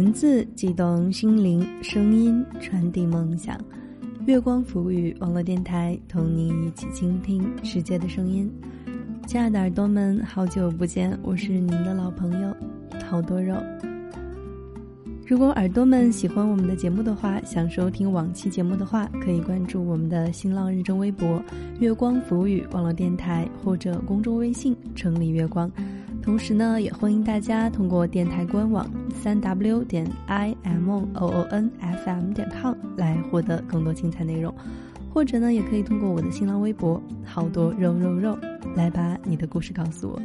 文字激动心灵，声音传递梦想。月光浮语网络电台，同你一起倾听世界的声音。亲爱的耳朵们，好久不见，我是您的老朋友好多肉。如果耳朵们喜欢我们的节目的话，想收听往期节目的话，可以关注我们的新浪认证微博“月光浮语网络电台”或者公众微信“城里月光”。同时呢，也欢迎大家通过电台官网三 w 点 i m o o n f m 点 com 来获得更多精彩内容，或者呢，也可以通过我的新浪微博“好多肉肉肉”来把你的故事告诉我。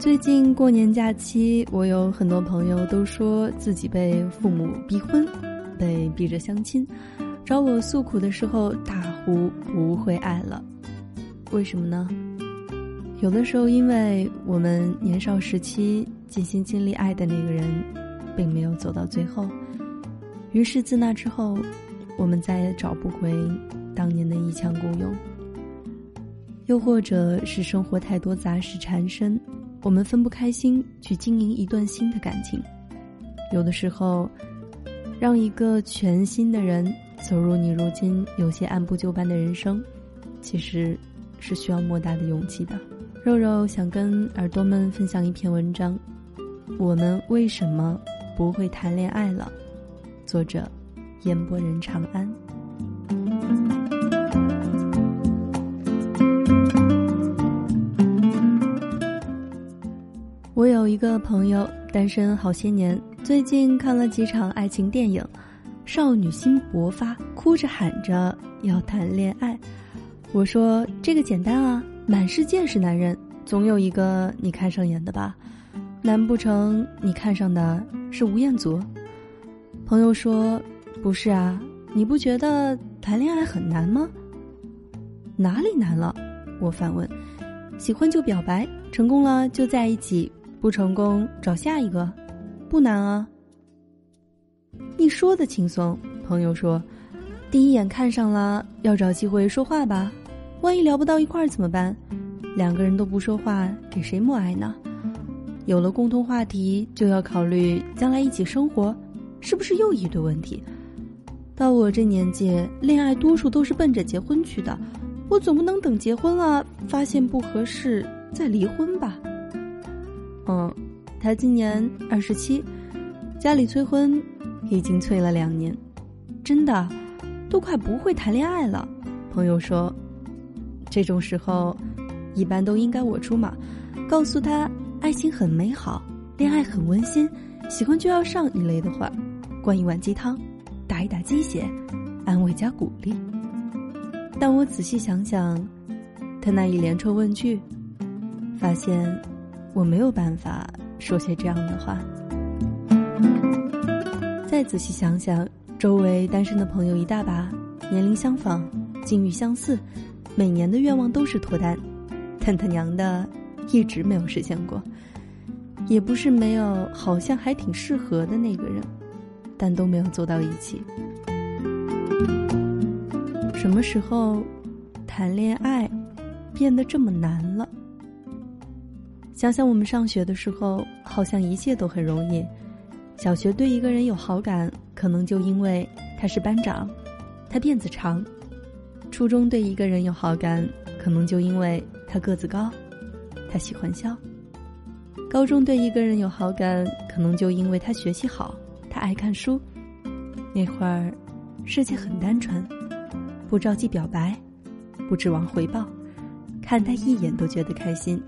最近过年假期，我有很多朋友都说自己被父母逼婚，被逼着相亲，找我诉苦的时候大呼不会爱了。为什么呢？有的时候，因为我们年少时期尽心尽力爱的那个人，并没有走到最后，于是自那之后，我们再也找不回当年的一腔孤勇。又或者是生活太多杂事缠身。我们分不开心去经营一段新的感情，有的时候，让一个全新的人走入你如今有些按部就班的人生，其实是需要莫大的勇气的。肉肉想跟耳朵们分享一篇文章：我们为什么不会谈恋爱了？作者：烟波人长安。我有一个朋友单身好些年，最近看了几场爱情电影，少女心勃发，哭着喊着要谈恋爱。我说这个简单啊，满世界是男人，总有一个你看上眼的吧？难不成你看上的是吴彦祖？朋友说不是啊，你不觉得谈恋爱很难吗？哪里难了？我反问。喜欢就表白，成功了就在一起。不成功找下一个，不难啊。你说的轻松，朋友说，第一眼看上了，要找机会说话吧。万一聊不到一块儿怎么办？两个人都不说话，给谁默哀呢？有了共同话题，就要考虑将来一起生活，是不是又一堆问题？到我这年纪，恋爱多数都是奔着结婚去的，我总不能等结婚了，发现不合适再离婚吧？嗯，他今年二十七，家里催婚，已经催了两年，真的，都快不会谈恋爱了。朋友说，这种时候，一般都应该我出马，告诉他爱情很美好，恋爱很温馨，喜欢就要上一类的话，灌一碗鸡汤，打一打鸡血，安慰加鼓励。但我仔细想想，他那一连串问句，发现。我没有办法说些这样的话。再仔细想想，周围单身的朋友一大把，年龄相仿，境遇相似，每年的愿望都是脱单，但他娘的，一直没有实现过。也不是没有，好像还挺适合的那个人，但都没有走到一起。什么时候，谈恋爱变得这么难了？想想我们上学的时候，好像一切都很容易。小学对一个人有好感，可能就因为他是班长，他辫子长；初中对一个人有好感，可能就因为他个子高，他喜欢笑；高中对一个人有好感，可能就因为他学习好，他爱看书。那会儿，世界很单纯，不着急表白，不指望回报，看他一眼都觉得开心。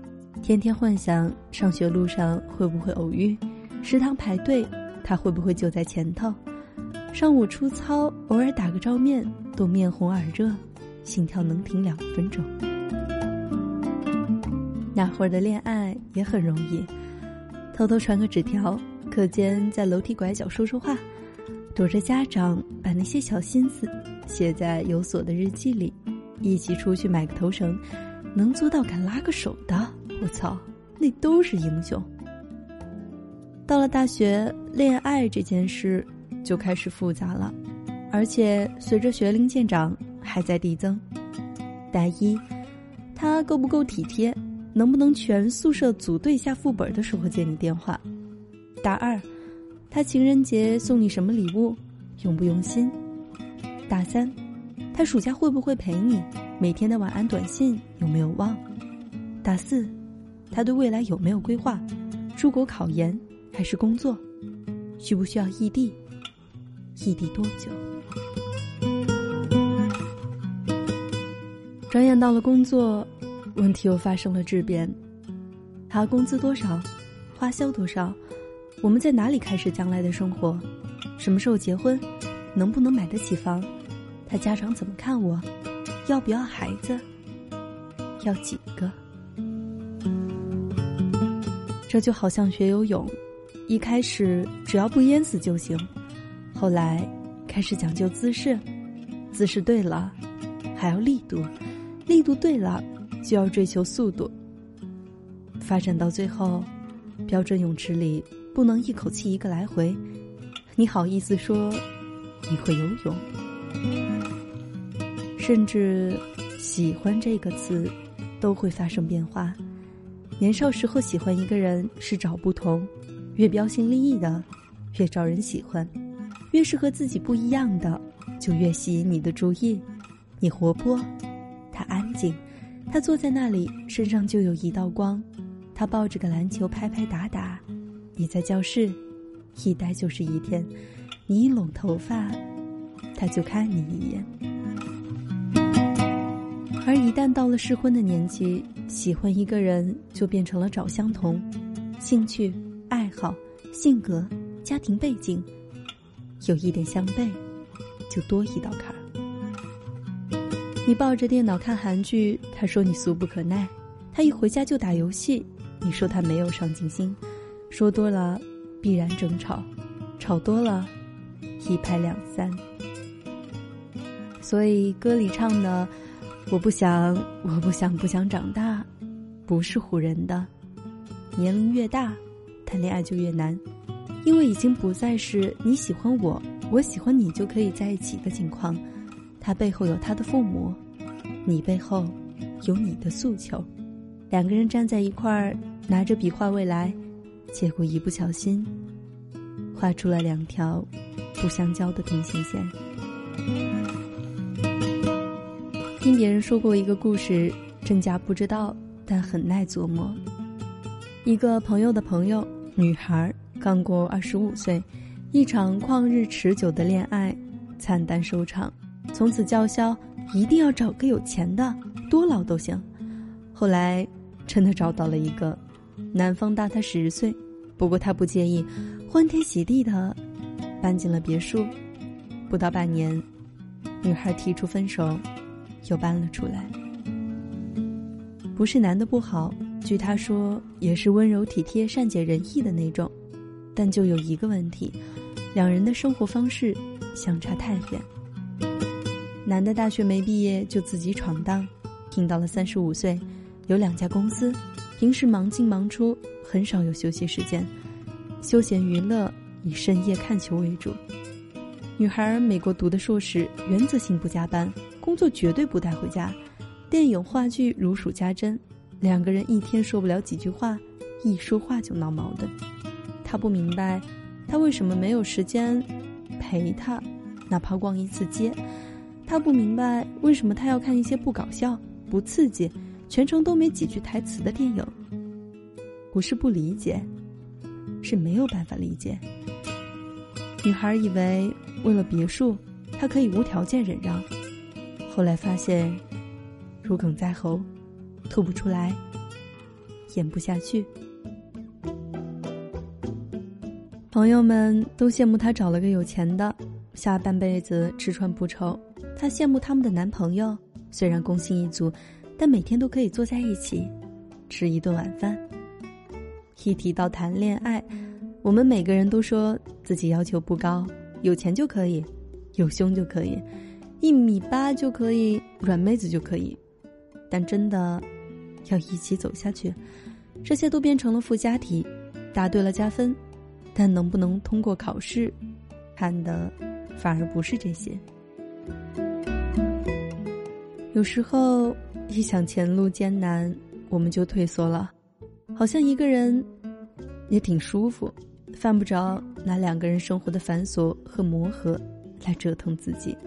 天天幻想上学路上会不会偶遇，食堂排队他会不会就在前头，上午出操偶尔打个照面都面红耳热，心跳能停两分钟。那会儿的恋爱也很容易，偷偷传个纸条，课间在楼梯拐角说说话，躲着家长把那些小心思写在有锁的日记里，一起出去买个头绳，能做到敢拉个手的。我操，那都是英雄。到了大学，恋爱这件事就开始复杂了，而且随着学龄渐长，还在递增。大一，他够不够体贴？能不能全宿舍组队下副本的时候接你电话？大二，他情人节送你什么礼物，用不用心？大三，他暑假会不会陪你？每天的晚安短信有没有忘？大四，他对未来有没有规划？出国考研还是工作？需不需要异地？异地多久？转眼到了工作，问题又发生了质变。他工资多少？花销多少？我们在哪里开始将来的生活？什么时候结婚？能不能买得起房？他家长怎么看我？要不要孩子？要几个？这就好像学游泳，一开始只要不淹死就行，后来开始讲究姿势，姿势对了，还要力度，力度对了，就要追求速度。发展到最后，标准泳池里不能一口气一个来回，你好意思说你会游泳？甚至“喜欢”这个词都会发生变化。年少时候喜欢一个人是找不同，越标新立异的越招人喜欢，越是和自己不一样的就越吸引你的注意。你活泼，景，他坐在那里身上就有一道光。他抱着个篮球拍拍打打，你在教室，一待就是一天。你一拢头发，他就看你一眼。而一旦到了适婚的年纪，喜欢一个人就变成了找相同，兴趣、爱好、性格、家庭背景，有一点相悖，就多一道坎儿。你抱着电脑看韩剧，他说你俗不可耐；他一回家就打游戏。你说他没有上进心，说多了必然争吵，吵多了一拍两散。所以歌里唱的“我不想，我不想，不想长大”，不是唬人的。年龄越大，谈恋爱就越难，因为已经不再是你喜欢我，我喜欢你就可以在一起的情况。他背后有他的父母，你背后有你的诉求。两个人站在一块儿，拿着笔画未来，结果一不小心，画出了两条不相交的平行线。听别人说过一个故事，真假不知道，但很耐琢磨。一个朋友的朋友，女孩刚过二十五岁，一场旷日持久的恋爱惨淡收场，从此叫嚣一定要找个有钱的，多老都行。后来，真的找到了一个，男方大他十岁，不过他不介意，欢天喜地的搬进了别墅。不到半年，女孩提出分手，又搬了出来。不是男的不好，据他说也是温柔体贴、善解人意的那种，但就有一个问题，两人的生活方式相差太远。男的大学没毕业就自己闯荡，拼到了三十五岁。有两家公司，平时忙进忙出，很少有休息时间，休闲娱乐以深夜看球为主。女孩美国读的硕士，原则性不加班，工作绝对不带回家，电影话剧如数家珍。两个人一天说不了几句话，一说话就闹矛盾。他不明白，他为什么没有时间陪他，哪怕逛一次街。他不明白，为什么他要看一些不搞笑、不刺激。全程都没几句台词的电影，不是不理解，是没有办法理解。女孩以为为了别墅，她可以无条件忍让，后来发现如鲠在喉，吐不出来，咽不下去。朋友们都羡慕她找了个有钱的，下半辈子吃穿不愁。她羡慕他们的男朋友，虽然工薪一族。但每天都可以坐在一起，吃一顿晚饭。一提到谈恋爱，我们每个人都说自己要求不高，有钱就可以，有胸就可以，一米八就可以，软妹子就可以。但真的要一起走下去，这些都变成了附加题，答对了加分，但能不能通过考试，看的反而不是这些。有时候。一想前路艰难，我们就退缩了。好像一个人也挺舒服，犯不着拿两个人生活的繁琐和磨合来折腾自己。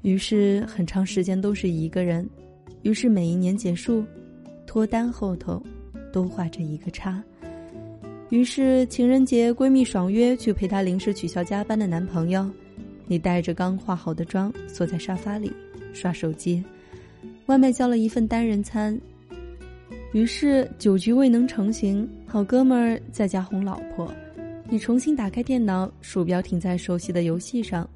于是很长时间都是一个人，于是每一年结束，脱单后头都画着一个叉。于是情人节闺蜜爽约去陪她临时取消加班的男朋友，你带着刚化好的妆坐在沙发里刷手机，外卖叫了一份单人餐。于是酒局未能成行，好哥们儿在家哄老婆，你重新打开电脑，鼠标停在熟悉的游戏上，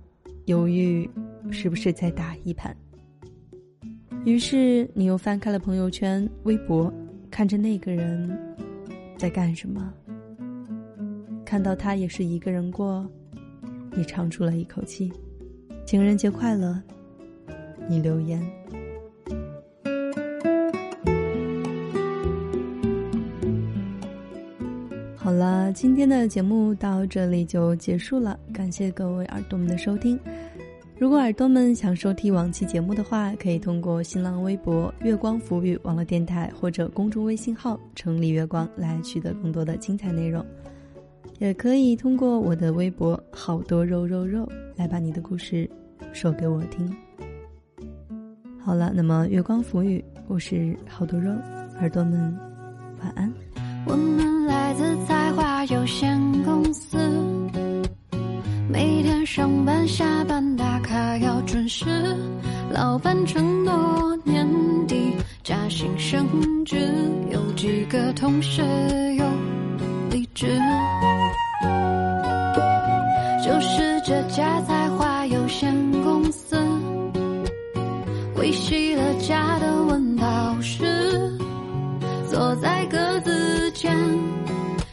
犹豫。是不是再打一盘？于是你又翻开了朋友圈、微博，看着那个人在干什么。看到他也是一个人过，你长出了一口气。情人节快乐，你留言。好了，今天的节目到这里就结束了，感谢各位耳朵们的收听。如果耳朵们想收听往期节目的话，可以通过新浪微博“月光浮语”网络电台或者公众微信号“城里月光”来取得更多的精彩内容，也可以通过我的微博“好多肉肉肉”来把你的故事说给我听。好了，那么月光浮语，我是好多肉，耳朵们晚安。我们来自才华有限公司。每天上班下班打卡要准时，老板承诺年底加薪升职，有几个同事又离职，这家才华有限公司，维系了家的问道师，坐在格子间。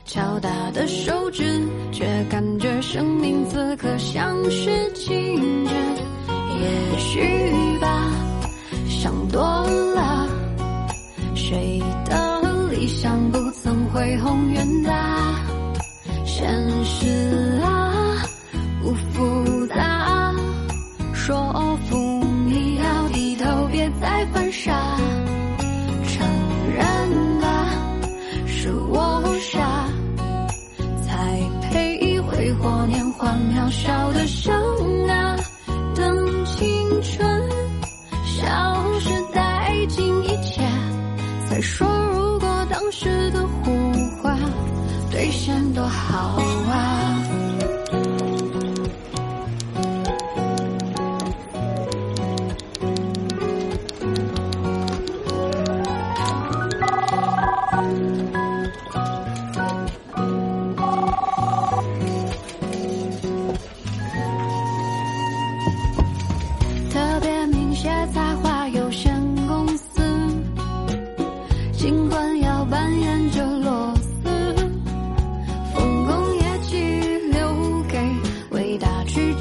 敲打的手指，却感觉生命此刻像是静止。也许吧，想多了。谁的理想不曾恢宏远大？现实啊，说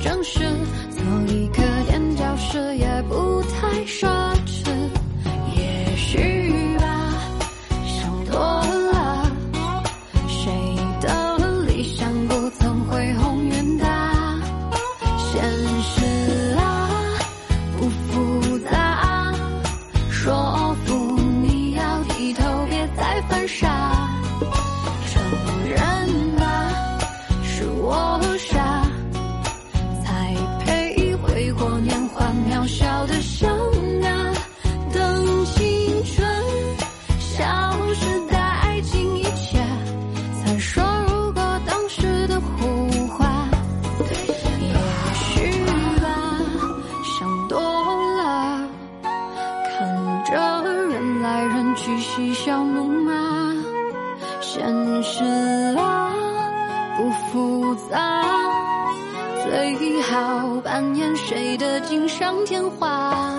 掌声，做一颗垫脚石也不太帅。扮演谁的锦上添花？